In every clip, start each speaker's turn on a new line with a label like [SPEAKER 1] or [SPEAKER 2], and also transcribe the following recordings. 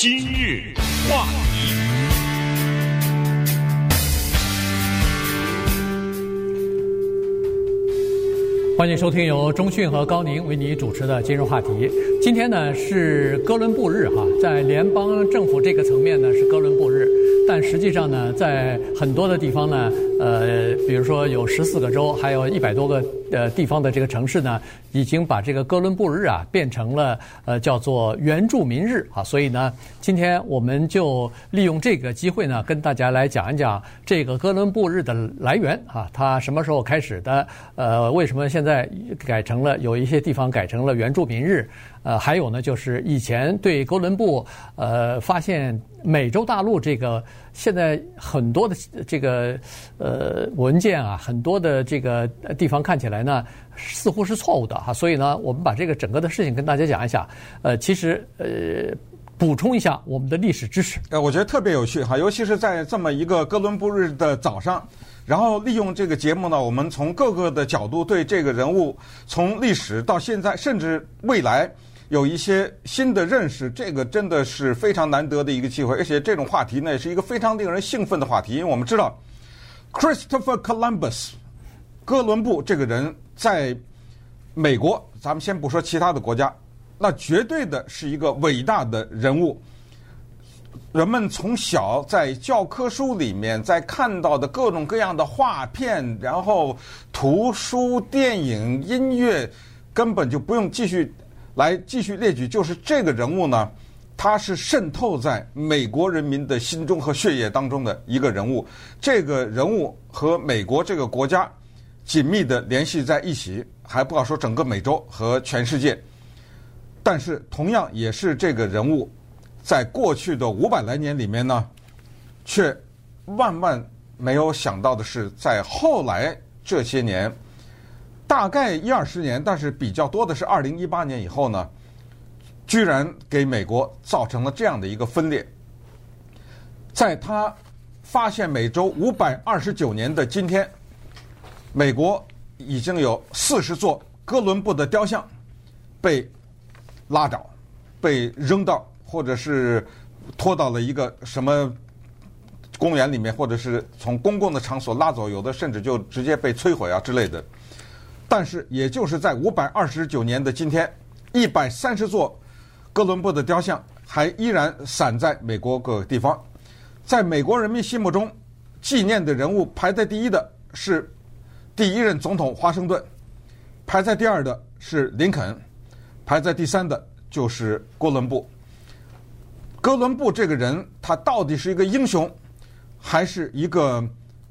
[SPEAKER 1] 今日话题，
[SPEAKER 2] 欢迎收听由中讯和高宁为你主持的今日话题。今天呢是哥伦布日哈，在联邦政府这个层面呢是哥伦布日，但实际上呢，在很多的地方呢，呃，比如说有十四个州，还有一百多个。呃，地方的这个城市呢，已经把这个哥伦布日啊变成了呃叫做原住民日啊，所以呢，今天我们就利用这个机会呢，跟大家来讲一讲这个哥伦布日的来源啊，它什么时候开始的？呃，为什么现在改成了有一些地方改成了原住民日？呃，还有呢，就是以前对哥伦布呃发现美洲大陆这个现在很多的这个呃文件啊，很多的这个地方看起来。呢，似乎是错误的哈，所以呢，我们把这个整个的事情跟大家讲一下。呃，其实呃，补充一下我们的历史知识。
[SPEAKER 3] 呃，我觉得特别有趣哈，尤其是在这么一个哥伦布日的早上，然后利用这个节目呢，我们从各个的角度对这个人物，从历史到现在，甚至未来有一些新的认识，这个真的是非常难得的一个机会。而且这种话题呢，也是一个非常令人兴奋的话题，因为我们知道，Christopher Columbus。哥伦布这个人在美国，咱们先不说其他的国家，那绝对的是一个伟大的人物。人们从小在教科书里面在看到的各种各样的画片，然后图书、电影、音乐，根本就不用继续来继续列举。就是这个人物呢，他是渗透在美国人民的心中和血液当中的一个人物。这个人物和美国这个国家。紧密的联系在一起，还不好说整个美洲和全世界。但是，同样也是这个人物，在过去的五百来年里面呢，却万万没有想到的是，在后来这些年，大概一二十年，但是比较多的是二零一八年以后呢，居然给美国造成了这样的一个分裂。在他发现美洲五百二十九年的今天。美国已经有四十座哥伦布的雕像被拉倒，被扔到，或者是拖到了一个什么公园里面，或者是从公共的场所拉走，有的甚至就直接被摧毁啊之类的。但是，也就是在五百二十九年的今天，一百三十座哥伦布的雕像还依然散在美国各个地方。在美国人民心目中，纪念的人物排在第一的是。第一任总统华盛顿，排在第二的是林肯，排在第三的就是哥伦布。哥伦布这个人，他到底是一个英雄，还是一个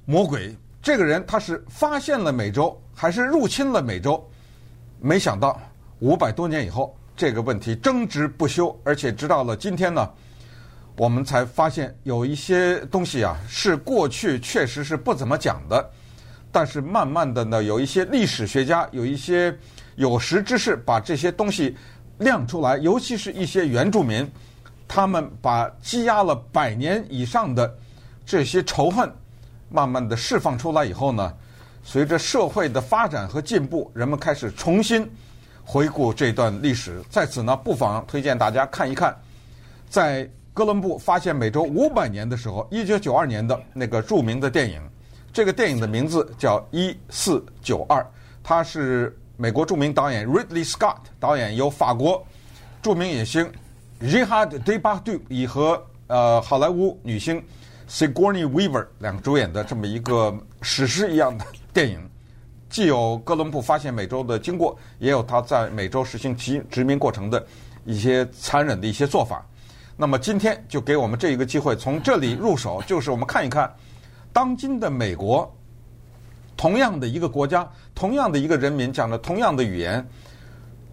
[SPEAKER 3] 魔鬼？这个人他是发现了美洲，还是入侵了美洲？没想到五百多年以后，这个问题争执不休，而且直到了今天呢，我们才发现有一些东西啊，是过去确实是不怎么讲的。但是慢慢的呢，有一些历史学家，有一些有识之士，把这些东西亮出来，尤其是一些原住民，他们把积压了百年以上的这些仇恨，慢慢的释放出来以后呢，随着社会的发展和进步，人们开始重新回顾这段历史。在此呢，不妨推荐大家看一看，在哥伦布发现美洲五百年的时候，一九九二年的那个著名的电影。这个电影的名字叫《一四九二》，它是美国著名导演 Ridley Scott 导演，由法国著名影星 Gerard Depardieu 以和呃好莱坞女星 Sigourney Weaver 两个主演的这么一个史诗一样的电影，既有哥伦布发现美洲的经过，也有他在美洲实行其殖民过程的一些残忍的一些做法。那么今天就给我们这一个机会，从这里入手，就是我们看一看。当今的美国，同样的一个国家，同样的一个人民，讲的同样的语言，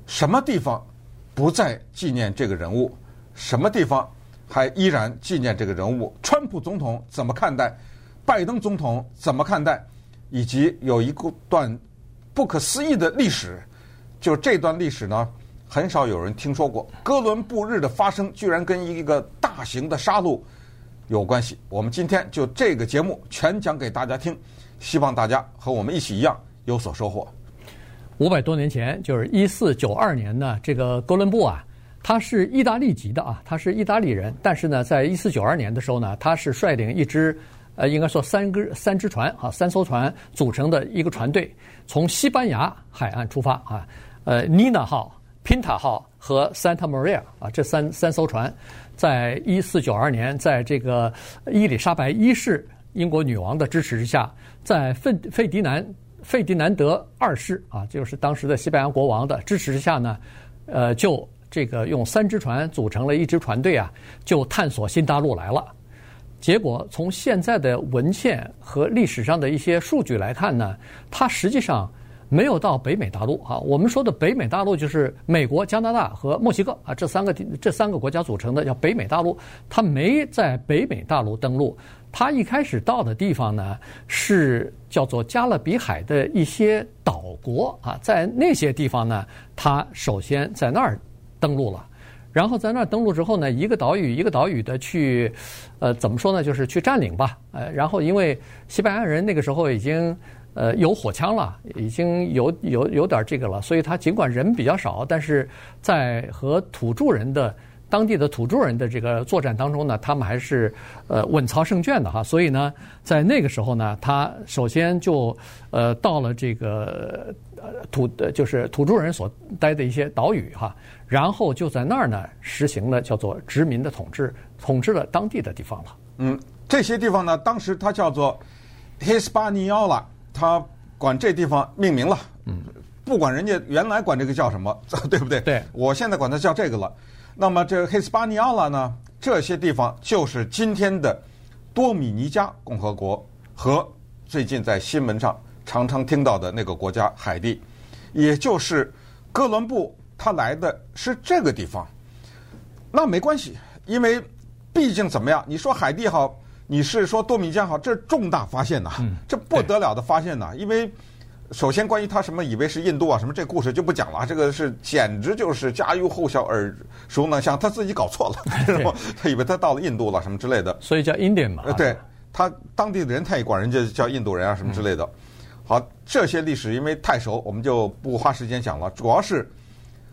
[SPEAKER 3] 什么地方不再纪念这个人物？什么地方还依然纪念这个人物？川普总统怎么看待？拜登总统怎么看待？以及有一个段不可思议的历史，就这段历史呢，很少有人听说过。哥伦布日的发生，居然跟一个大型的杀戮。有关系，我们今天就这个节目全讲给大家听，希望大家和我们一起一样有所收获。
[SPEAKER 2] 五百多年前，就是一四九二年呢，这个哥伦布啊，他是意大利籍的啊，他是意大利人，但是呢，在一四九二年的时候呢，他是率领一支，呃，应该说三根三只船啊，三艘船组成的一个船队，从西班牙海岸出发啊，呃，妮娜号、Pinta 号和 Santa Maria 啊，这三三艘船，在一四九二年，在这个伊丽莎白一世英国女王的支持之下，在费费迪南。费迪南德二世啊，就是当时的西班牙国王的支持之下呢，呃，就这个用三只船组成了一支船队啊，就探索新大陆来了。结果从现在的文献和历史上的一些数据来看呢，它实际上没有到北美大陆啊。我们说的北美大陆就是美国、加拿大和墨西哥啊，这三个这三个国家组成的叫北美大陆，它没在北美大陆登陆。他一开始到的地方呢，是叫做加勒比海的一些岛国啊，在那些地方呢，他首先在那儿登陆了，然后在那儿登陆之后呢，一个岛屿一个岛屿的去，呃，怎么说呢，就是去占领吧，呃，然后因为西班牙人那个时候已经呃有火枪了，已经有有有点这个了，所以他尽管人比较少，但是在和土著人的。当地的土著人的这个作战当中呢，他们还是呃稳操胜券的哈，所以呢，在那个时候呢，他首先就呃到了这个土就是土著人所待的一些岛屿哈，然后就在那儿呢实行了叫做殖民的统治，统治了当地的地方了。
[SPEAKER 3] 嗯，这些地方呢，当时它叫做 Hispaniola，他管这地方命名了。嗯，不管人家原来管这个叫什么，对不对？
[SPEAKER 2] 对，
[SPEAKER 3] 我现在管它叫这个了。那么这黑斯巴尼亚拉呢，这些地方就是今天的多米尼加共和国和最近在新闻上常常听到的那个国家海地，也就是哥伦布他来的是这个地方。那没关系，因为毕竟怎么样？你说海地好，你是说多米尼加好，这是重大发现呐，这不得了的发现呐，因为。首先，关于他什么以为是印度啊什么这故事就不讲了，这个是简直就是家喻户晓、耳熟能详。他自己搞错了，他以为他到了印度了什么之类的，
[SPEAKER 2] 所以叫 Indian 嘛。
[SPEAKER 3] 呃，对他当地的人他也管人家叫印度人啊什么之类的。好，这些历史因为太熟，我们就不花时间讲了。主要是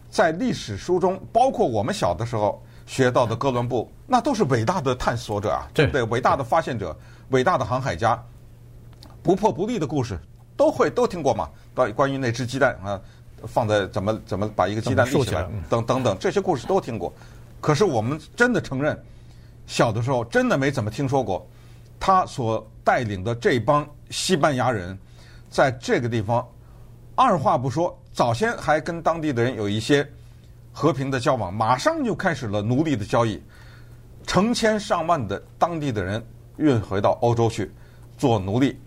[SPEAKER 3] 在历史书中，包括我们小的时候学到的哥伦布，那都是伟大的探索者啊，对不对？伟大的发现者，伟大的航海家，不破不立的故事。都会都听过嘛？关关于那只鸡蛋啊，放在怎么怎么把一个鸡蛋立起来，等等等这些故事都听过。可是我们真的承认，小的时候真的没怎么听说过他所带领的这帮西班牙人在这个地方，二话不说，早先还跟当地的人有一些和平的交往，马上就开始了奴隶的交易，成千上万的当地的人运回到欧洲去做奴隶，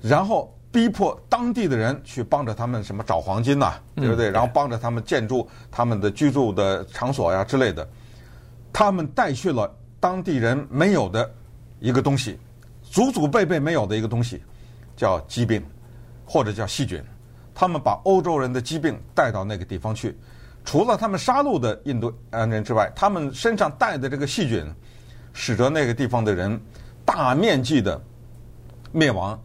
[SPEAKER 3] 然后。逼迫当地的人去帮着他们什么找黄金呐、啊，对不对？然后帮着他们建筑他们的居住的场所呀之类的。他们带去了当地人没有的一个东西，祖祖辈辈没有的一个东西，叫疾病，或者叫细菌。他们把欧洲人的疾病带到那个地方去，除了他们杀戮的印度人之外，他们身上带的这个细菌，使得那个地方的人大面积的灭亡。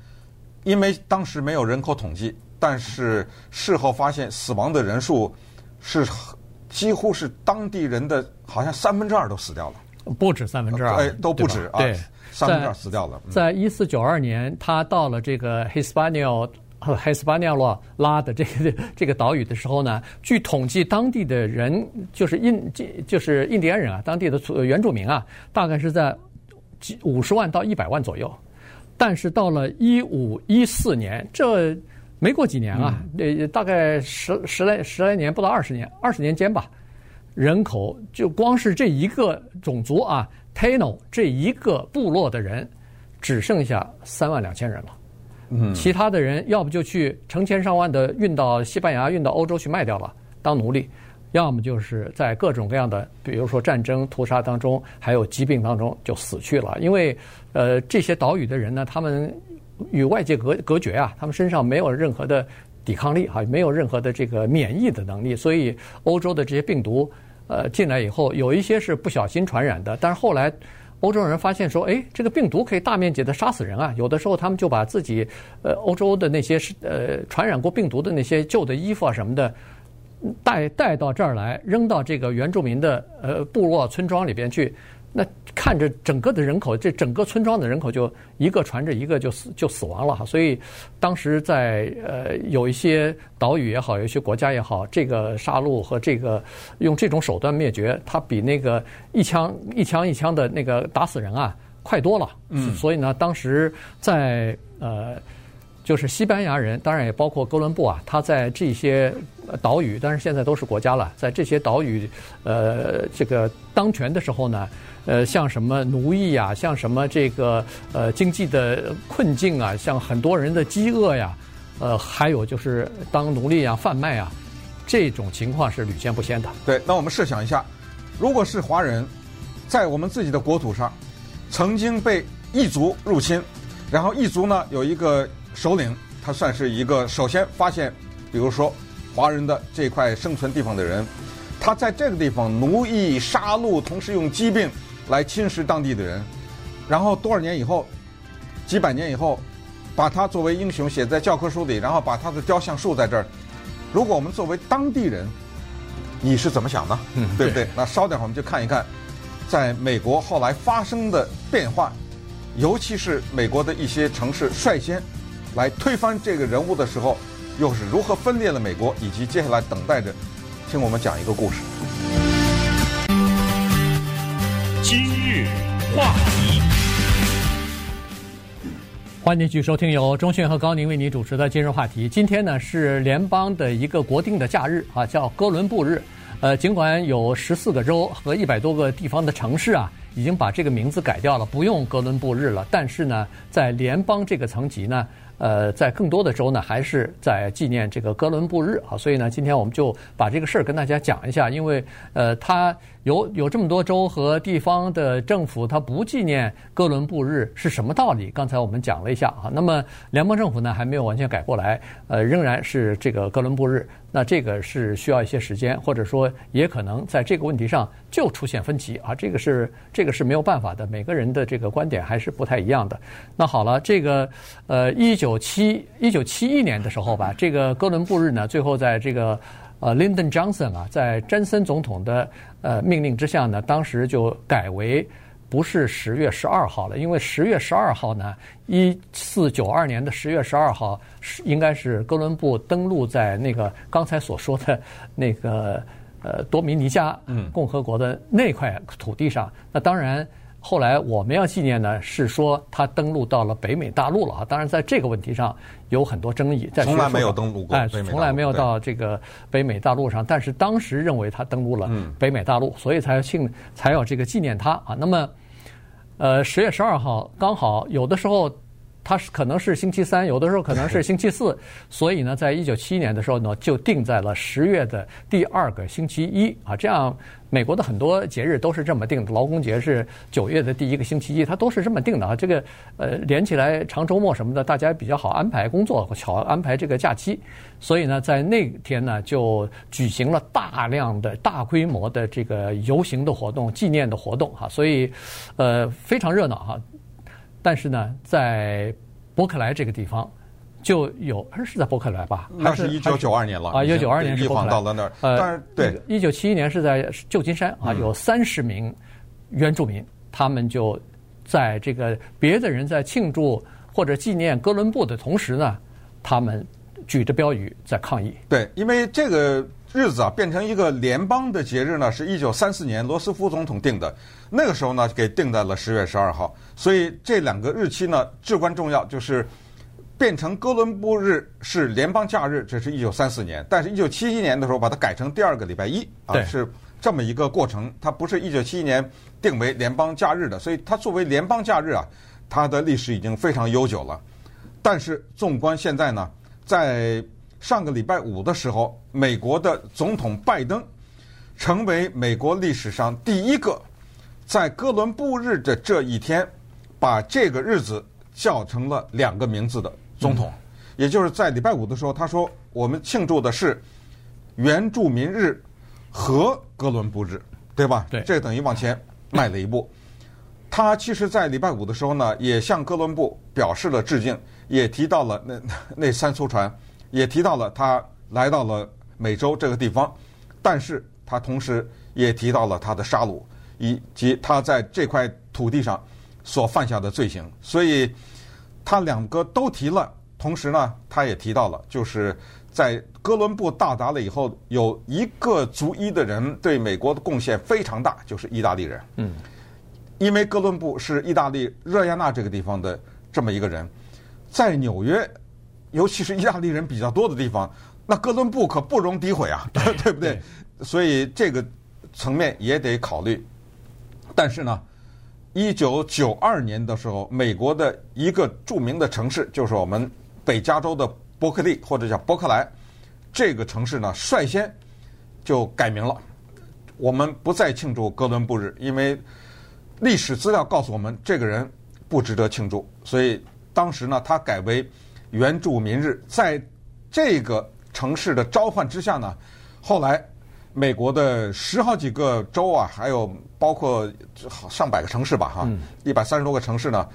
[SPEAKER 3] 因为当时没有人口统计，但是事后发现死亡的人数是几乎是当地人的好像三分之二都死掉了，
[SPEAKER 2] 不止三分之二，
[SPEAKER 3] 哎，都不止啊，
[SPEAKER 2] 对，
[SPEAKER 3] 三分之二死掉了。
[SPEAKER 2] 在一四九二年，他到了这个 Hispaniola 和 Hispaniola 拉的这个这个岛屿的时候呢，据统计，当地的人就是印就是印第安人啊，当地的原住民啊，大概是在五十万到一百万左右。但是到了一五一四年，这没过几年啊，呃，大概十十来十来年，不到二十年，二十年间吧，人口就光是这一个种族啊，Taino 这一个部落的人，只剩下三万两千人了。嗯，其他的人要不就去成千上万的运到西班牙、运到欧洲去卖掉了，当奴隶。要么就是在各种各样的，比如说战争屠杀当中，还有疾病当中就死去了。因为，呃，这些岛屿的人呢，他们与外界隔隔绝啊，他们身上没有任何的抵抗力啊，没有任何的这个免疫的能力，所以欧洲的这些病毒，呃，进来以后，有一些是不小心传染的，但是后来欧洲人发现说，哎，这个病毒可以大面积的杀死人啊，有的时候他们就把自己呃欧洲的那些是呃传染过病毒的那些旧的衣服啊什么的。带带到这儿来，扔到这个原住民的呃部落村庄里边去。那看着整个的人口，这整个村庄的人口就一个传着一个就死就死亡了哈。所以当时在呃有一些岛屿也好，有一些国家也好，这个杀戮和这个用这种手段灭绝，它比那个一枪一枪一枪的那个打死人啊快多了。嗯。所以呢，当时在呃就是西班牙人，当然也包括哥伦布啊，他在这些岛屿，但是现在都是国家了，在这些岛屿呃这个当权的时候呢。呃，像什么奴役呀，像什么这个呃经济的困境啊，像很多人的饥饿呀，呃，还有就是当奴隶啊、贩卖啊，这种情况是屡见不鲜的。
[SPEAKER 3] 对，那我们设想一下，如果是华人，在我们自己的国土上，曾经被异族入侵，然后异族呢有一个首领，他算是一个首先发现，比如说华人的这块生存地方的人，他在这个地方奴役、杀戮，同时用疾病。来侵蚀当地的人，然后多少年以后，几百年以后，把他作为英雄写在教科书里，然后把他的雕像竖在这儿。如果我们作为当地人，你是怎么想的？嗯，对不对？那稍等会儿我们就看一看，在美国后来发生的变化，尤其是美国的一些城市率先来推翻这个人物的时候，又是如何分裂了美国，以及接下来等待着听我们讲一个故事。
[SPEAKER 1] 今日话题，
[SPEAKER 2] 欢迎继续收听由钟迅和高宁为你主持的今日话题。今天呢是联邦的一个国定的假日啊，叫哥伦布日。呃，尽管有十四个州和一百多个地方的城市啊，已经把这个名字改掉了，不用哥伦布日了，但是呢，在联邦这个层级呢。呃，在更多的州呢，还是在纪念这个哥伦布日。啊，所以呢，今天我们就把这个事儿跟大家讲一下，因为呃，他有有这么多州和地方的政府，它不纪念哥伦布日是什么道理？刚才我们讲了一下啊，那么联邦政府呢还没有完全改过来，呃，仍然是这个哥伦布日。那这个是需要一些时间，或者说也可能在这个问题上就出现分歧啊，这个是这个是没有办法的，每个人的这个观点还是不太一样的。那好了，这个呃，一九七一九七一年的时候吧，这个哥伦布日呢，最后在这个呃，Lyndon Johnson 啊，在詹森总统的呃命令之下呢，当时就改为。不是十月十二号了，因为十月十二号呢，一四九二年的十月十二号是应该是哥伦布登陆在那个刚才所说的那个呃多米尼加共和国的那块土地上。那当然，后来我们要纪念呢，是说他登陆到了北美大陆了啊。当然，在这个问题上有很多争议，在
[SPEAKER 3] 从来没有登陆过，
[SPEAKER 2] 哎，从来没有到这个北美大陆上。但是当时认为他登陆了北美大陆，所以才庆才要这个纪念他啊。那么。呃，十月十二号刚好有的时候，它是可能是星期三，有的时候可能是星期四，所以呢，在一九七一年的时候呢，就定在了十月的第二个星期一啊。这样，美国的很多节日都是这么定的，劳工节是九月的第一个星期一，它都是这么定的啊。这个呃，连起来长周末什么的，大家比较好安排工作，好安排这个假期。所以呢，在那天呢，就举行了大量的大规模的这个游行的活动、纪念的活动哈。所以，呃，非常热闹哈。但是呢，在伯克莱这个地方，就有是在伯克莱吧？
[SPEAKER 3] 那是一九九二年了
[SPEAKER 2] 啊！一九九二年是伯克莱
[SPEAKER 3] 到了那儿。呃，但是对，
[SPEAKER 2] 一九七一年是在旧金山啊，有三十名原住民，他们就在这个别的人在庆祝或者纪念哥伦布的同时呢，他们举着标语在抗议。
[SPEAKER 3] 对，因为这个。日子啊，变成一个联邦的节日呢，是一九三四年罗斯福总统定的。那个时候呢，给定在了十月十二号。所以这两个日期呢，至关重要，就是变成哥伦布日是联邦假日，这是一九三四年。但是，一九七一年的时候，把它改成第二个礼拜一啊，是这么一个过程。它不是一九七一年定为联邦假日的，所以它作为联邦假日啊，它的历史已经非常悠久了。但是，纵观现在呢，在上个礼拜五的时候，美国的总统拜登成为美国历史上第一个在哥伦布日的这一天把这个日子叫成了两个名字的总统。也就是在礼拜五的时候，他说：“我们庆祝的是原住民日和哥伦布日，对吧？”
[SPEAKER 2] 对，
[SPEAKER 3] 这等于往前迈了一步。他其实，在礼拜五的时候呢，也向哥伦布表示了致敬，也提到了那那三艘船。也提到了他来到了美洲这个地方，但是他同时也提到了他的杀戮以及他在这块土地上所犯下的罪行，所以他两个都提了。同时呢，他也提到了，就是在哥伦布到达了以后，有一个族裔的人对美国的贡献非常大，就是意大利人。
[SPEAKER 2] 嗯，
[SPEAKER 3] 因为哥伦布是意大利热亚纳这个地方的这么一个人，在纽约，尤其是意大利人比较多的地方，那哥伦布可不容诋毁啊，对，对不对？对，所以这个层面也得考虑。但是呢，一九九二年的时候，美国的一个著名的城市，就是我们。北加州的伯克利或者叫伯克莱，这个城市呢，率先就改名了。我们不再庆祝哥伦布日，因为历史资料告诉我们，这个人不值得庆祝。所以当时呢，他改为原住民日。在这个城市的召唤之下呢，后来美国的十好几个州啊，还有包括上百个城市吧，哈，一百三十多个城市呢，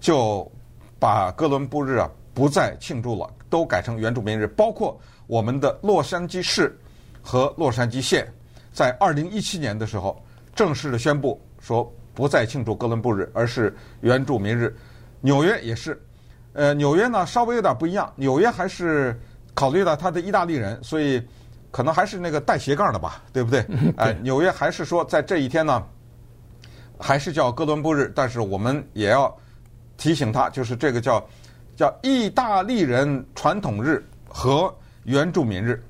[SPEAKER 3] 就把哥伦布日啊。不再庆祝了，都改成原住民日。包括我们的洛杉矶市和洛杉矶县，在二零一七年的时候正式的宣布说不再庆祝哥伦布日，而是原住民日。纽约也是，呃，纽约呢稍微有点不一样，纽约还是考虑到他的意大利人，所以可能还是那个带斜杠的吧，对不对？哎、呃，纽约还是说在这一天呢，还是叫哥伦布日，但是我们也要提醒他，就是这个叫。叫意大利人传统日和原住民日，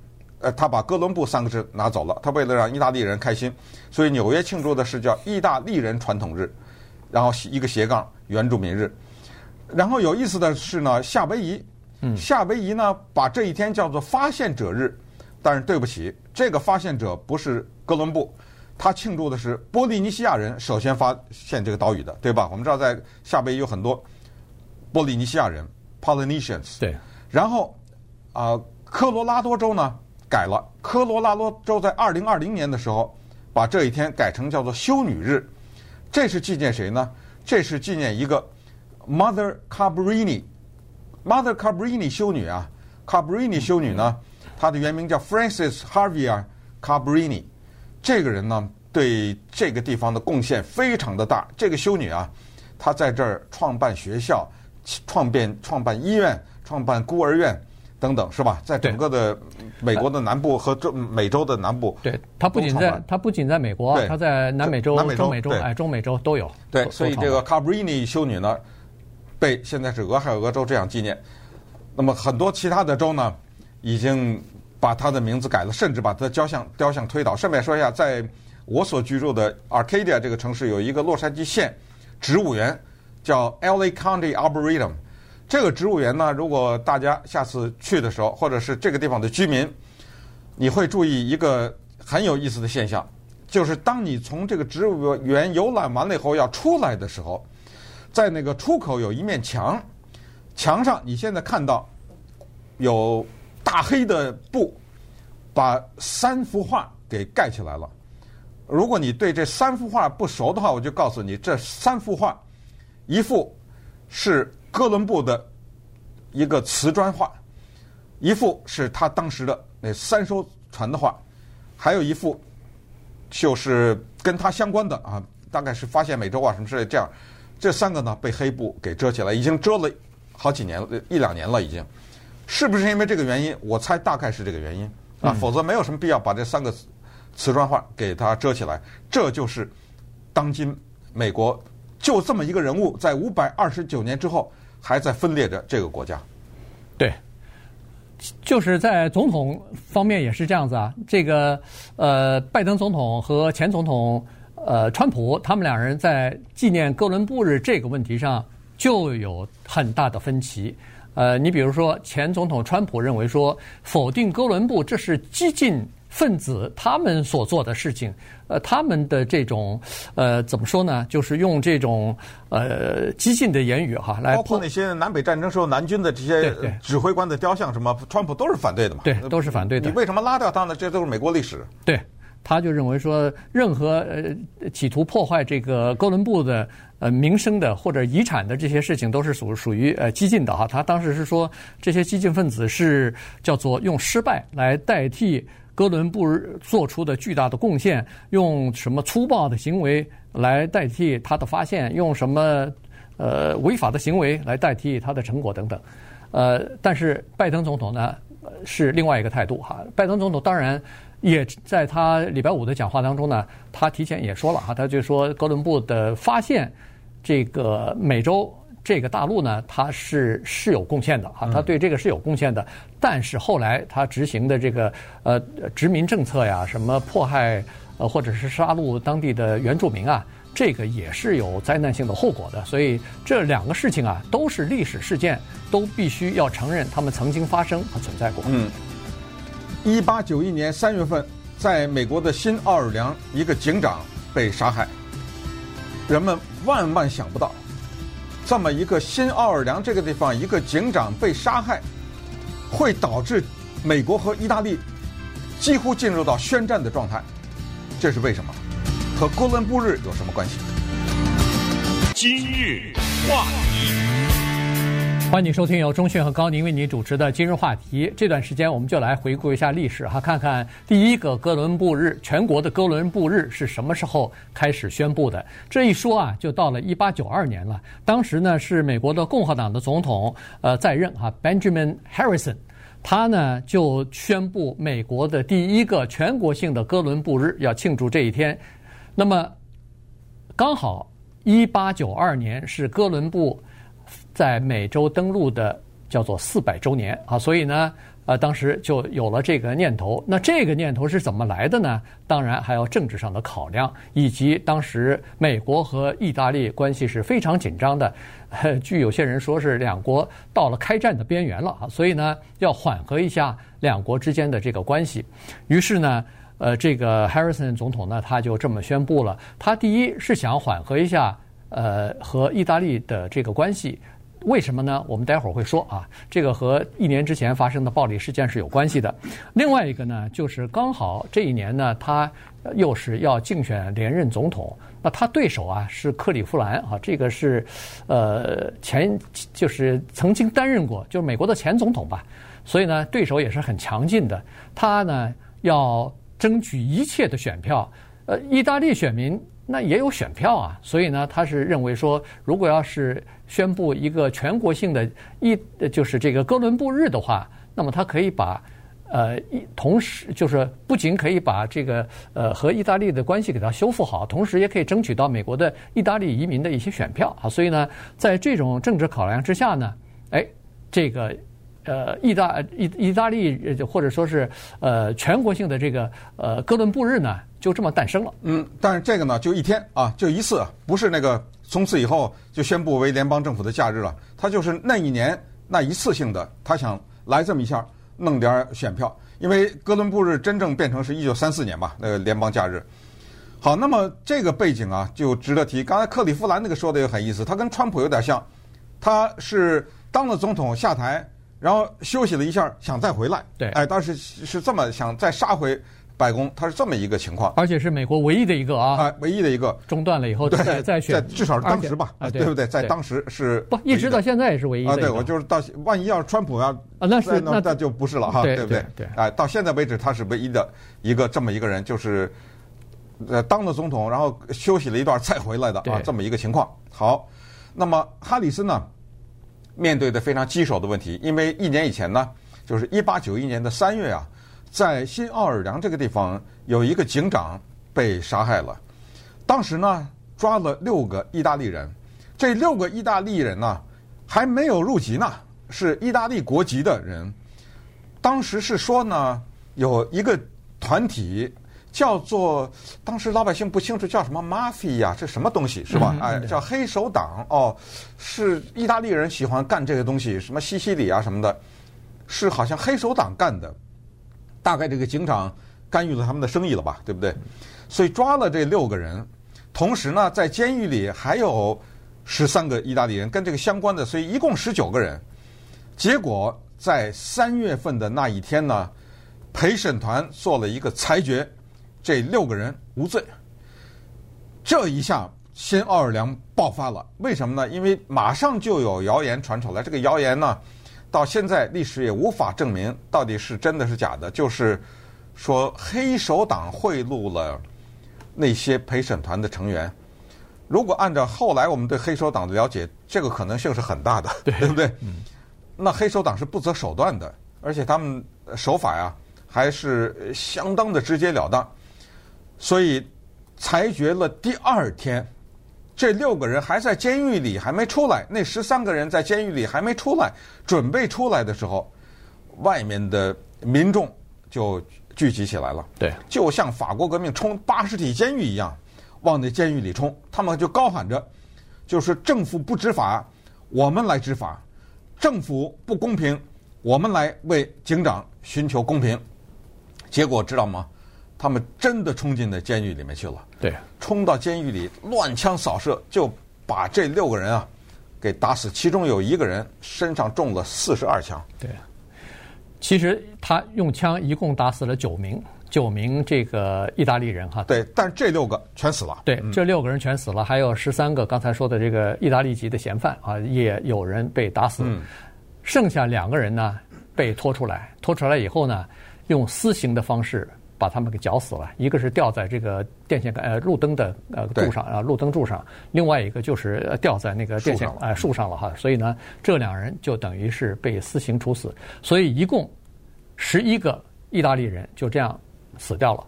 [SPEAKER 3] 呃，他把哥伦布三个字拿走了。他为了让意大利人开心，所以纽约庆祝的是叫意大利人传统日，然后一个斜杠原住民日。然后有意思的是呢，夏威夷，夏威夷呢把这一天叫做发现者日，但是对不起，这个发现者不是哥伦布，他庆祝的是波利尼西亚人首先发现这个岛屿的，对吧？我们知道在夏威夷有很多波利尼西亚人。Polynesians，
[SPEAKER 2] 对，
[SPEAKER 3] 然后啊、呃，科罗拉多州呢改了，科罗拉多州在二零二零年的时候把这一天改成叫做修女日，这是纪念谁呢？这是纪念一个 Mother Cabrini，Mother Cabrini 修女啊，Cabrini 修女呢，她的原名叫 Frances Javier Cabrini，这个人呢对这个地方的贡献非常的大，这个修女啊，她在这儿创办学校。创办创办医院、创办孤儿院等等，是吧？在整个的美国的南部和中美洲的南部，
[SPEAKER 2] 对，他不仅在他不仅在美国，她在南美洲、
[SPEAKER 3] 南美洲、
[SPEAKER 2] 中美洲，哎，中美洲都有。
[SPEAKER 3] 对，所以这个 Cabrini 修女呢，被现在是俄亥俄州这样纪念。那么很多其他的州呢，已经把他的名字改了，甚至把他的雕像雕像推倒。顺便说一下，在我所居住的 Arcadia 这个城市，有一个洛杉矶县植物园。叫 LA County Arboretum，这个植物园呢，如果大家下次去的时候，或者是这个地方的居民，你会注意一个很有意思的现象，就是当你从这个植物园游览完了以后要出来的时候，在那个出口有一面墙，墙上你现在看到有大黑的布把三幅画给盖起来了。如果你对这三幅画不熟的话，我就告诉你，这三幅画。一幅是哥伦布的一个瓷砖画，一幅是他当时的那三艘船的画，还有一幅就是跟他相关的啊，大概是发现美洲啊什么之类这样。这三个呢被黑布给遮起来，已经遮了好几年了，一两年了已经。是不是因为这个原因？我猜大概是这个原因啊，否则没有什么必要把这三个瓷砖画给它遮起来。这就是当今美国。就这么一个人物，在五百二十九年之后，还在分裂着这个国家。
[SPEAKER 2] 对，就是在总统方面也是这样子啊。这个呃，拜登总统和前总统呃，川普，他们两人在纪念哥伦布日这个问题上就有很大的分歧。呃，你比如说，前总统川普认为说，否定哥伦布这是激进。分子他们所做的事情，呃，他们的这种，呃，怎么说呢？就是用这种呃激进的言语哈来，
[SPEAKER 3] 包括那些南北战争时候南军的这些指挥官的雕像，什么川普都是反对的嘛？
[SPEAKER 2] 对，都是反对的。
[SPEAKER 3] 你为什么拉掉他呢？这都是美国历史。
[SPEAKER 2] 对。他就认为说，任何呃企图破坏这个哥伦布的呃名声的或者遗产的这些事情，都是属属于呃激进的哈。他当时是说，这些激进分子是叫做用失败来代替哥伦布做出的巨大的贡献，用什么粗暴的行为来代替他的发现，用什么呃违法的行为来代替他的成果等等。呃，但是拜登总统呢是另外一个态度哈。拜登总统当然也在他礼拜五的讲话当中呢，他提前也说了哈，他就说哥伦布的发现这个美洲这个大陆呢，他是是有贡献的哈，他对这个是有贡献的。但是后来他执行的这个呃殖民政策呀，什么迫害呃或者是杀戮当地的原住民啊。这个也是有灾难性的后果的，所以这两个事情啊，都是历史事件，都必须要承认他们曾经发生和存在过。
[SPEAKER 3] 嗯，一八九一年三月份，在美国的新奥尔良，一个警长被杀害。人们万万想不到，这么一个新奥尔良这个地方，一个警长被杀害，会导致美国和意大利几乎进入到宣战的状态。这是为什么？和哥伦布日有什么关系？
[SPEAKER 1] 今日话题，
[SPEAKER 2] 欢迎收听由中讯和高宁为你主持的今日话题。这段时间我们就来回顾一下历史哈，看看第一个哥伦布日，全国的哥伦布日是什么时候开始宣布的？这一说啊，就到了一八九二年了。当时呢是美国的共和党的总统呃在任哈，Benjamin Harrison，他呢就宣布美国的第一个全国性的哥伦布日要庆祝这一天。那么，刚好一八九二年是哥伦布在美洲登陆的叫做四百周年啊，所以呢，呃，当时就有了这个念头。那这个念头是怎么来的呢？当然还要政治上的考量，以及当时美国和意大利关系是非常紧张的，据有些人说是两国到了开战的边缘了啊，所以呢，要缓和一下两国之间的这个关系。于是呢。呃，这个 Harrison 总统呢，他就这么宣布了。他第一是想缓和一下呃和意大利的这个关系，为什么呢？我们待会儿会说啊。这个和一年之前发生的暴力事件是有关系的。另外一个呢，就是刚好这一年呢，他又是要竞选连任总统。那他对手啊是克里夫兰啊，这个是呃前就是曾经担任过就是美国的前总统吧。所以呢，对手也是很强劲的。他呢要。争取一切的选票，呃，意大利选民那也有选票啊，所以呢，他是认为说，如果要是宣布一个全国性的意，就是这个哥伦布日的话，那么他可以把，呃，一同时就是不仅可以把这个呃和意大利的关系给它修复好，同时也可以争取到美国的意大利移民的一些选票啊，所以呢，在这种政治考量之下呢，哎，这个。呃，意大意意大利或者说是呃全国性的这个呃哥伦布日呢，就这么诞生了。
[SPEAKER 3] 嗯，但是这个呢，就一天啊，就一次，不是那个从此以后就宣布为联邦政府的假日了。他就是那一年那一次性的，他想来这么一下弄点选票。因为哥伦布日真正变成是一九三四年吧，那个联邦假日。好，那么这个背景啊，就值得提。刚才克里夫兰那个说的也很意思，他跟川普有点像，他是当了总统下台。然后休息了一下，想再回来。
[SPEAKER 2] 对，
[SPEAKER 3] 哎，当时是这么想再杀回白宫，他是这么一个情况。
[SPEAKER 2] 而且是美国唯一的一个啊，
[SPEAKER 3] 哎，唯一的一个
[SPEAKER 2] 中断了以后再再选，
[SPEAKER 3] 至少是当时吧，对不对？在当时是
[SPEAKER 2] 不一直到现在也是唯一的。啊，
[SPEAKER 3] 对，我就是到万一要是川普要
[SPEAKER 2] 啊，那是那
[SPEAKER 3] 那就不是了哈，对不对？
[SPEAKER 2] 对，
[SPEAKER 3] 哎，到现在为止他是唯一的一个这么一个人，就是呃当了总统，然后休息了一段再回来的啊，这么一个情况。好，那么哈里斯呢？面对的非常棘手的问题，因为一年以前呢，就是一八九一年的三月啊，在新奥尔良这个地方有一个警长被杀害了。当时呢，抓了六个意大利人，这六个意大利人呢还没有入籍呢，是意大利国籍的人。当时是说呢，有一个团体。叫做当时老百姓不清楚叫什么 mafia，这什么东西是吧？哎，叫黑手党哦，是意大利人喜欢干这个东西，什么西西里啊什么的，是好像黑手党干的。大概这个警长干预了他们的生意了吧，对不对？所以抓了这六个人，同时呢，在监狱里还有十三个意大利人跟这个相关的，所以一共十九个人。结果在三月份的那一天呢，陪审团做了一个裁决。这六个人无罪。这一下，新奥尔良爆发了。为什么呢？因为马上就有谣言传出来。这个谣言呢，到现在历史也无法证明到底是真的是假的。就是说，黑手党贿赂了那些陪审团的成员。如果按照后来我们对黑手党的了解，这个可能性是很大的，对，对不对？嗯。那黑手党是不择手段的，而且他们手法呀还是相当的直截了当。所以裁决了第二天，这六个人还在监狱里还没出来，那十三个人在监狱里还没出来，准备出来的时候，外面的民众就聚集起来了。
[SPEAKER 2] 对，
[SPEAKER 3] 就像法国革命冲巴士底监狱一样。往那监狱里冲，他们就高喊着，就是政府不执法，我们来执法；政府不公平，我们来为警长寻求公平。结果知道吗？他们真的冲进那监狱里面去了。
[SPEAKER 2] 对，
[SPEAKER 3] 冲到监狱里乱枪扫射，就把这六个人啊给打死。其中有一个人身上中了四十二枪。
[SPEAKER 2] 对，其实他用枪一共打死了九名。九名这个意大利人哈，
[SPEAKER 3] 对，但这六个全死了。
[SPEAKER 2] 对，这六个人全死了，还有十三个刚才说的这个意大利籍的嫌犯啊，也有人被打死。嗯，剩下两个人呢被拖出来，拖出来以后呢，用私刑的方式把他们给绞死了。一个是吊在这个电线杆呃路灯的呃柱上啊，路灯柱上；另外一个就是吊在那个电线呃树上了哈。所以呢，这两人就等于是被私刑处死。所以一共十一个意大利人就这样。死掉了，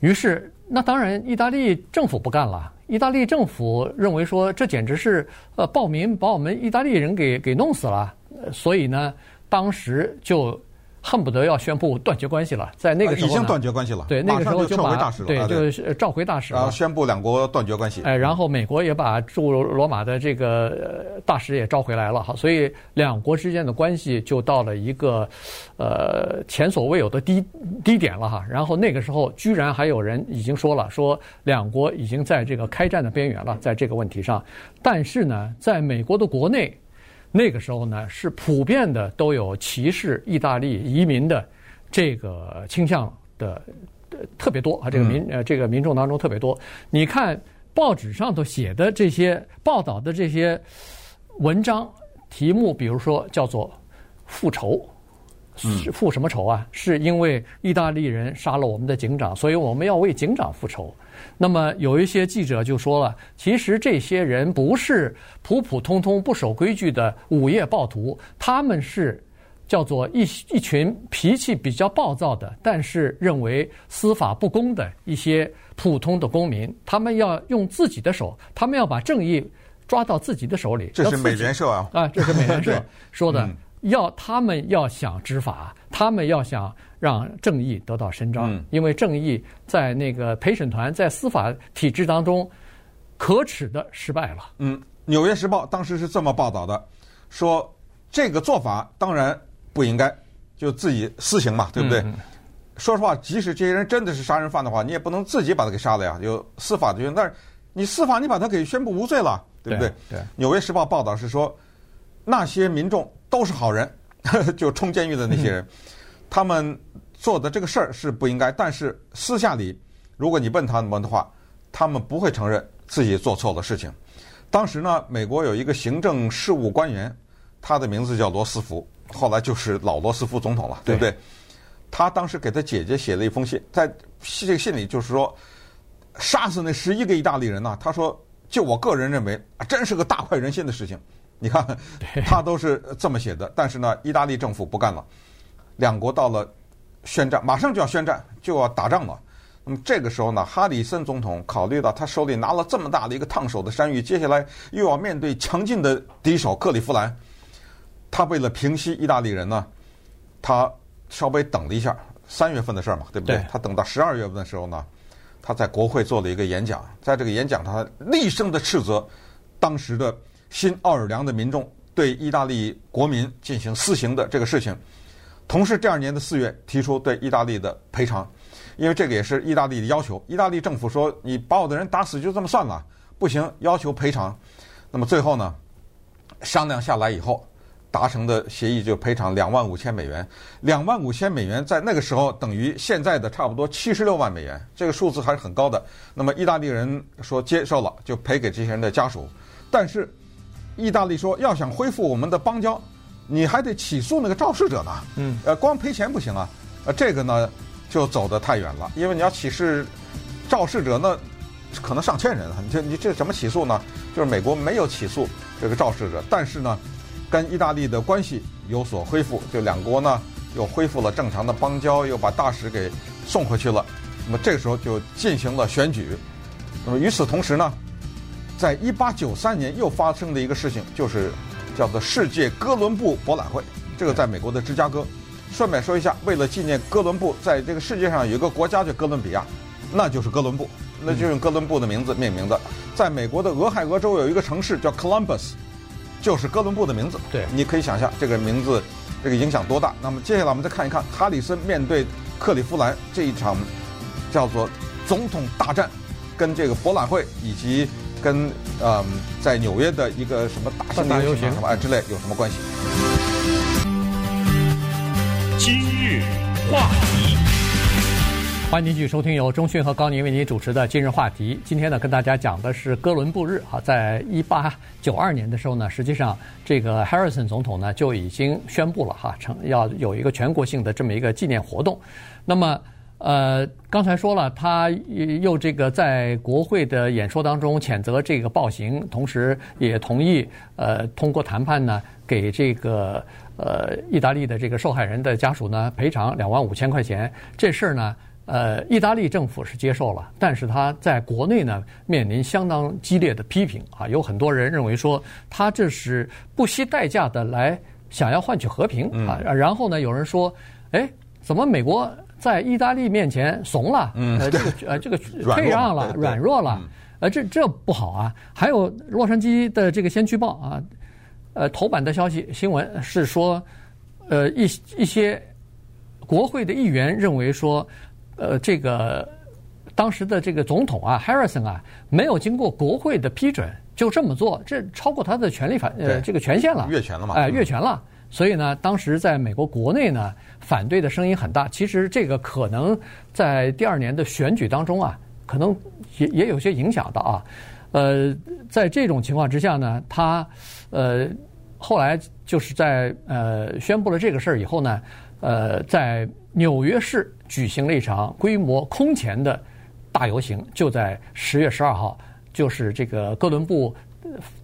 [SPEAKER 2] 于是那当然，意大利政府不干了。意大利政府认为说，这简直是呃暴民把我们意大利人给给弄死了，所以呢，当时就。恨不得要宣布断绝关系了，在那个时候
[SPEAKER 3] 已经断绝关系了。
[SPEAKER 2] 对，那个时候就把
[SPEAKER 3] 大使了
[SPEAKER 2] 对，就是召回大使了，
[SPEAKER 3] 然后宣布两国断绝关系。
[SPEAKER 2] 哎，然后美国也把驻罗马的这个大使也召回来了，哈，所以两国之间的关系就到了一个呃前所未有的低低点了，哈。然后那个时候，居然还有人已经说了，说两国已经在这个开战的边缘了，在这个问题上。但是呢，在美国的国内。那个时候呢，是普遍的都有歧视意大利移民的这个倾向的特别多啊，这个民呃这个民众当中特别多。你看报纸上头写的这些报道的这些文章题目，比如说叫做复仇。是复什么仇啊？是因为意大利人杀了我们的警长，所以我们要为警长复仇。那么有一些记者就说了，其实这些人不是普普通通不守规矩的午夜暴徒，他们是叫做一一群脾气比较暴躁的，但是认为司法不公的一些普通的公民。他们要用自己的手，他们要把正义抓到自己的手里。
[SPEAKER 3] 这是美联社啊
[SPEAKER 2] 啊，这是美联社 说的。要他们要想执法，他们要想让正义得到伸张，因为正义在那个陪审团在司法体制当中可耻的失败了。
[SPEAKER 3] 嗯，《纽约时报》当时是这么报道的，说这个做法当然不应该，就自己私刑嘛，对不对？嗯、说实话，即使这些人真的是杀人犯的话，你也不能自己把他给杀了呀，有司法的原因。但是你司法，你把他给宣布无罪了，对不对？
[SPEAKER 2] 对，《
[SPEAKER 3] 纽约时报》报道是说那些民众。都是好人，就冲监狱的那些人，他们做的这个事儿是不应该。但是私下里，如果你问他们的话，他们不会承认自己做错了事情。当时呢，美国有一个行政事务官员，他的名字叫罗斯福，后来就是老罗斯福总统了，对不对？他当时给他姐姐写了一封信，在这个信里就是说，杀死那十一个意大利人呢，他说，就我个人认为，真是个大快人心的事情。你看，他都是这么写的。但是呢，意大利政府不干了，两国到了宣战，马上就要宣战，就要打仗了。那么这个时候呢，哈里森总统考虑到他手里拿了这么大的一个烫手的山芋，接下来又要面对强劲的敌手克利夫兰，他为了平息意大利人呢，他稍微等了一下，三月份的事儿嘛，对不对？
[SPEAKER 2] 对。
[SPEAKER 3] 他等到十二月份的时候呢，他在国会做了一个演讲，在这个演讲他厉声的斥责当时的。新奥尔良的民众对意大利国民进行私刑的这个事情，同时第二年的四月提出对意大利的赔偿，因为这个也是意大利的要求。意大利政府说：“你把我的人打死就这么算了，不行，要求赔偿。”那么最后呢，商量下来以后，达成的协议就赔偿两万五千美元，两万五千美元在那个时候等于现在的差不多七十六万美元，这个数字还是很高的。那么意大利人说接受了，就赔给这些人的家属。但是意大利说要想恢复我们的邦交，你还得起诉那个肇事者呢。嗯，呃，光赔钱不行啊。呃，这个呢就走得太远了，因为你要起诉肇事者，那可能上千人啊。你这你这怎么起诉呢？就是美国没有起诉这个肇事者，但是呢。跟意大利的关系有所恢复，就两国呢又恢复了正常的邦交，又把大使给送回去了。那么这个时候就进行了选举。那么与此同时呢，在一八九三年又发生的一个事情，就是叫做世界哥伦布博览会。这个在美国的芝加哥。顺便说一下，为了纪念哥伦布，在这个世界上有一个国家叫哥伦比亚，那就是哥伦布，那就用哥伦布的名字命名的。在美国的俄亥俄州有一个城市叫 Columbus。就是哥伦布的名字，
[SPEAKER 2] 对，
[SPEAKER 3] 你可以想象这个名字这个影响多大。那么接下来我们再看一看哈里森面对克利夫兰这一场叫做总统大战，跟这个博览会以及跟呃在纽约的一个什么大型游行什么啊之类有什么关系？
[SPEAKER 1] 今日话题。
[SPEAKER 2] 欢迎继续收听由中讯和高宁为您主持的今日话题。今天呢，跟大家讲的是哥伦布日哈，在一八九二年的时候呢，实际上这个 Harrison 总统呢就已经宣布了哈，成要有一个全国性的这么一个纪念活动。那么，呃，刚才说了，他又这个在国会的演说当中谴责这个暴行，同时也同意呃通过谈判呢，给这个呃意大利的这个受害人的家属呢赔偿两万五千块钱。这事儿呢。呃，意大利政府是接受了，但是他在国内呢面临相当激烈的批评啊，有很多人认为说他这是不惜代价的来想要换取和平啊，然后呢有人说，哎，怎么美国在意大利面前怂了？呃，这个呃 这个退让了，软弱了，呃，这这不好啊。还有洛杉矶的这个先驱报啊，呃，头版的消息新闻是说，呃，一一些国会的议员认为说。呃，这个当时的这个总统啊，Harrison 啊，没有经过国会的批准就这么做，这超过他的权利反呃这个权限了，
[SPEAKER 3] 越权了嘛？
[SPEAKER 2] 哎，越权了。所以呢，当时在美国国内呢，反对的声音很大。其实这个可能在第二年的选举当中啊，可能也也有些影响的啊。呃，在这种情况之下呢，他呃后来就是在呃宣布了这个事儿以后呢，呃，在纽约市。举行了一场规模空前的大游行，就在十月十二号，就是这个哥伦布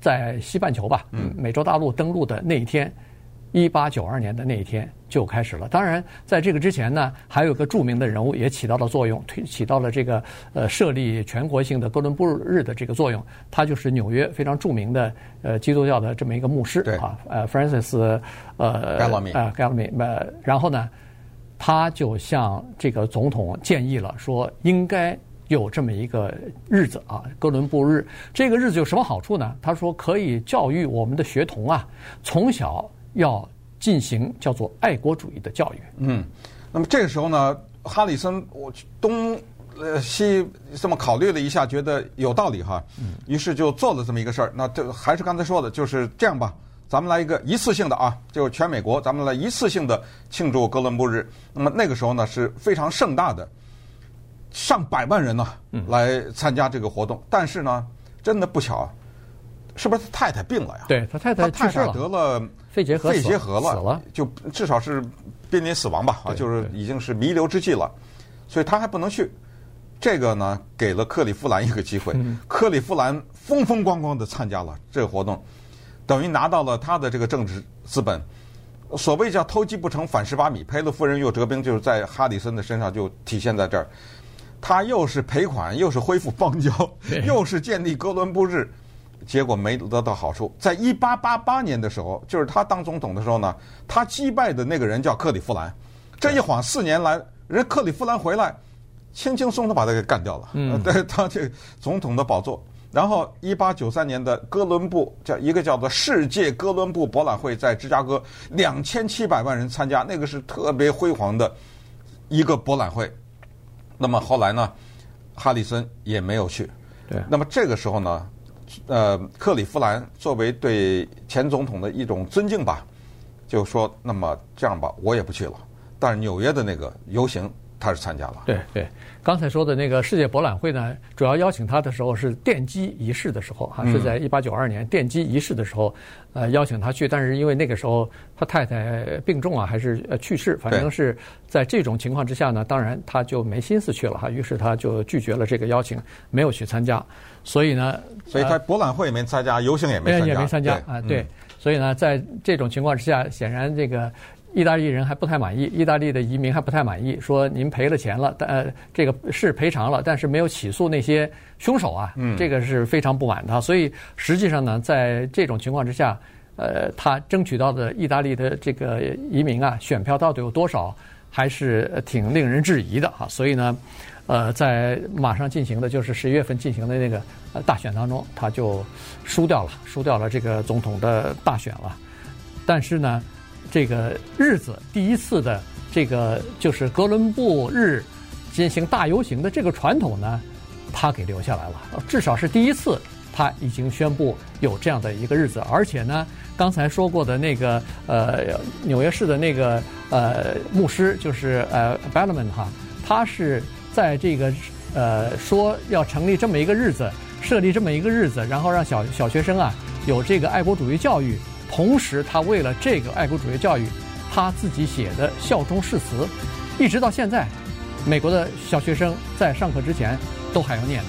[SPEAKER 2] 在西半球吧，嗯，美洲大陆登陆的那一天，一八九二年的那一天就开始了。当然，在这个之前呢，还有个著名的人物也起到了作用，推起到了这个呃设立全国性的哥伦布日的这个作用。他就是纽约非常著名的呃基督教的这么一个牧师啊，呃，Francis 呃
[SPEAKER 3] ，Bellamy
[SPEAKER 2] 啊，Bellamy 呃，然后呢。他就向这个总统建议了，说应该有这么一个日子啊，哥伦布日。这个日子有什么好处呢？他说可以教育我们的学童啊，从小要进行叫做爱国主义的教育。
[SPEAKER 3] 嗯，那么这个时候呢，哈里森我东呃西这么考虑了一下，觉得有道理哈，于是就做了这么一个事儿。那这还是刚才说的，就是这样吧。咱们来一个一次性的啊，就全美国，咱们来一次性的庆祝哥伦布日。那么那个时候呢是非常盛大的，上百万人呢来参加这个活动。但是呢，真的不巧，是不是他太太病了呀？
[SPEAKER 2] 对他太太去世了，
[SPEAKER 3] 得了肺结核，肺结核了，
[SPEAKER 2] 死了，
[SPEAKER 3] 就至少是濒临死亡吧，啊，就是已经是弥留之际了，所以他还不能去。这个呢，给了克利夫兰一个机会，克利夫兰风风光光的参加了这个活动。等于拿到了他的这个政治资本，所谓叫偷鸡不成反蚀把米，赔了夫人又折兵，就是在哈里森的身上就体现在这儿。他又是赔款，又是恢复邦交，又是建立哥伦布日，结果没得到好处。在一八八八年的时候，就是他当总统的时候呢，他击败的那个人叫克里夫兰，这一晃四年来，人克里夫兰回来，轻轻松松把他给干掉了，嗯，对他这总统的宝座。然后，一八九三年的哥伦布叫一个叫做世界哥伦布博览会，在芝加哥两千七百万人参加，那个是特别辉煌的一个博览会。那么后来呢，哈里森也没有去。
[SPEAKER 2] 对。
[SPEAKER 3] 那么这个时候呢，呃，克里夫兰作为对前总统的一种尊敬吧，就说那么这样吧，我也不去了。但是纽约的那个游行，他是参加了。
[SPEAKER 2] 对对，刚才说的那个世界博览会呢，主要邀请他的时候是奠基仪式的时候哈，是在一八九二年奠基仪式的时候，呃，邀请他去。但是因为那个时候他太太病重啊，还是呃去世，反正是在这种情况之下呢，当然他就没心思去了哈。于是他就拒绝了这个邀请，没有去参加。所以呢，
[SPEAKER 3] 所以他博览会也没参加，游行也没参加，
[SPEAKER 2] 也没参加啊。对，所以呢，在这种情况之下，显然这个。意大利人还不太满意，意大利的移民还不太满意，说您赔了钱了，但呃，这个是赔偿了，但是没有起诉那些凶手啊，嗯，这个是非常不满的。所以实际上呢，在这种情况之下，呃，他争取到的意大利的这个移民啊，选票到底有多少，还是挺令人质疑的哈。所以呢，呃，在马上进行的就是十一月份进行的那个大选当中，他就输掉了，输掉了这个总统的大选了。但是呢，这个日子第一次的这个就是哥伦布日进行大游行的这个传统呢，他给留下来了。至少是第一次，他已经宣布有这样的一个日子。而且呢，刚才说过的那个呃纽约市的那个呃牧师，就是呃 Bellman 哈，他是在这个呃说要成立这么一个日子，设立这么一个日子，然后让小小学生啊有这个爱国主义教育。同时，他为了这个爱国主义教育，他自己写的效忠誓词，一直到现在，美国的小学生在上课之前都还要念呢。